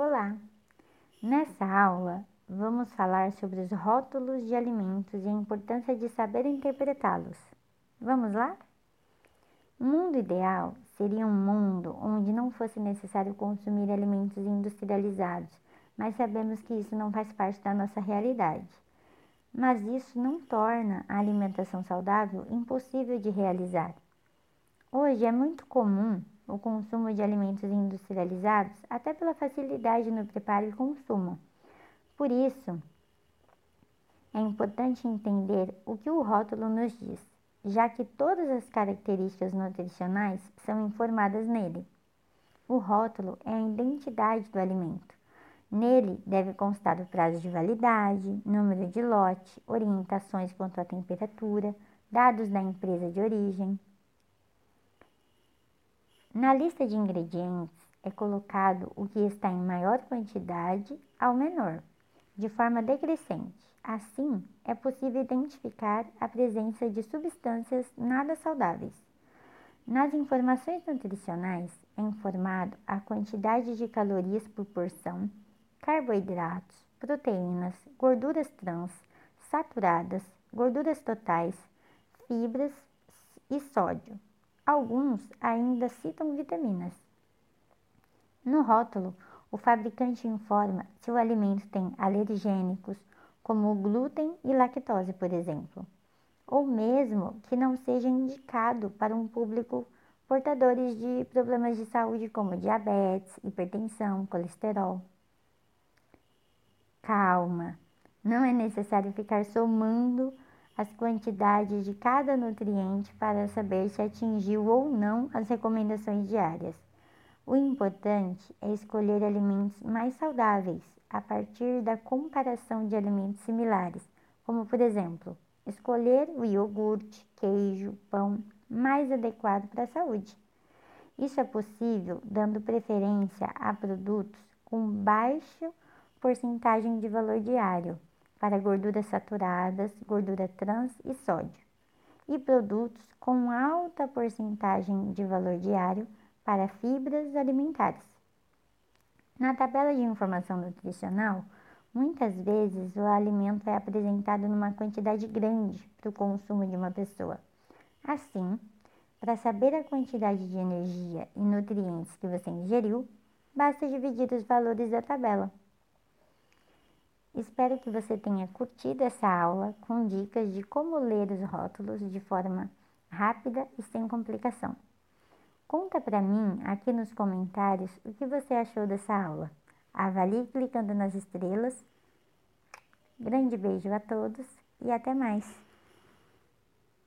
Olá! Nessa aula vamos falar sobre os rótulos de alimentos e a importância de saber interpretá-los. Vamos lá? O mundo ideal seria um mundo onde não fosse necessário consumir alimentos industrializados, mas sabemos que isso não faz parte da nossa realidade. Mas isso não torna a alimentação saudável impossível de realizar. Hoje é muito comum o consumo de alimentos industrializados, até pela facilidade no preparo e consumo. Por isso, é importante entender o que o rótulo nos diz, já que todas as características nutricionais são informadas nele. O rótulo é a identidade do alimento. Nele deve constar o prazo de validade, número de lote, orientações quanto à temperatura, dados da empresa de origem, na lista de ingredientes é colocado o que está em maior quantidade ao menor, de forma decrescente. Assim, é possível identificar a presença de substâncias nada saudáveis. Nas informações nutricionais é informado a quantidade de calorias por porção, carboidratos, proteínas, gorduras trans, saturadas, gorduras totais, fibras e sódio. Alguns ainda citam vitaminas. No rótulo, o fabricante informa se o alimento tem alergênicos, como glúten e lactose, por exemplo, ou mesmo que não seja indicado para um público portadores de problemas de saúde como diabetes, hipertensão, colesterol. Calma, não é necessário ficar somando as quantidades de cada nutriente para saber se atingiu ou não as recomendações diárias. O importante é escolher alimentos mais saudáveis a partir da comparação de alimentos similares, como por exemplo, escolher o iogurte, queijo, pão mais adequado para a saúde. Isso é possível dando preferência a produtos com baixa porcentagem de valor diário, para gorduras saturadas, gordura trans e sódio, e produtos com alta porcentagem de valor diário para fibras alimentares. Na tabela de informação nutricional, muitas vezes o alimento é apresentado numa quantidade grande para o consumo de uma pessoa. Assim, para saber a quantidade de energia e nutrientes que você ingeriu, basta dividir os valores da tabela. Espero que você tenha curtido essa aula com dicas de como ler os rótulos de forma rápida e sem complicação. Conta para mim aqui nos comentários o que você achou dessa aula. Avalie clicando nas estrelas. Grande beijo a todos e até mais!